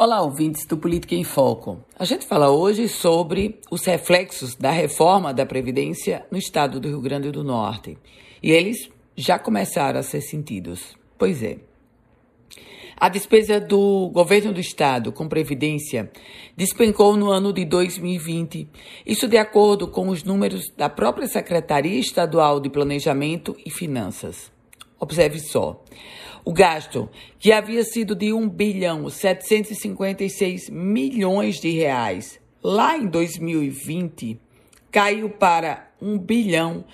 Olá, ouvintes do Política em Foco. A gente fala hoje sobre os reflexos da reforma da Previdência no estado do Rio Grande do Norte. E eles já começaram a ser sentidos. Pois é. A despesa do governo do estado com previdência despencou no ano de 2020. Isso de acordo com os números da própria Secretaria Estadual de Planejamento e Finanças. Observe só. O gasto, que havia sido de 1 bilhão 756 milhões de reais lá em 2020, caiu para 1 bilhão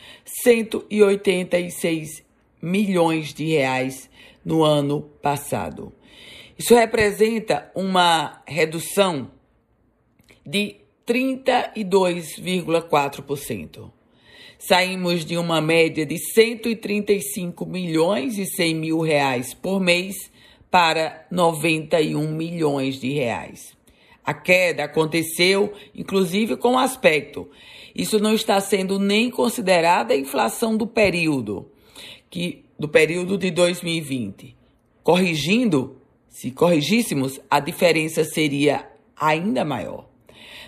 186 milhões de reais no ano passado. Isso representa uma redução de 32,4%. Saímos de uma média de 135 milhões e 100 mil reais por mês para 91 milhões de reais. A queda aconteceu, inclusive, com aspecto. Isso não está sendo nem considerada a inflação do período, que do período de 2020. Corrigindo, se corrigíssemos, a diferença seria ainda maior.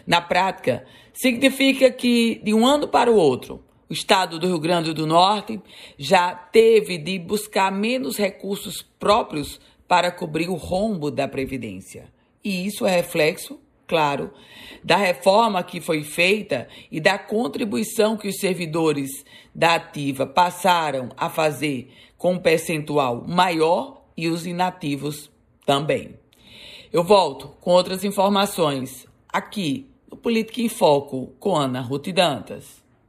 Na prática, significa que de um ano para o outro, o estado do Rio Grande do Norte já teve de buscar menos recursos próprios para cobrir o rombo da Previdência. E isso é reflexo, claro, da reforma que foi feita e da contribuição que os servidores da ativa passaram a fazer com um percentual maior e os inativos também. Eu volto com outras informações aqui no Política em Foco com Ana Ruth Dantas.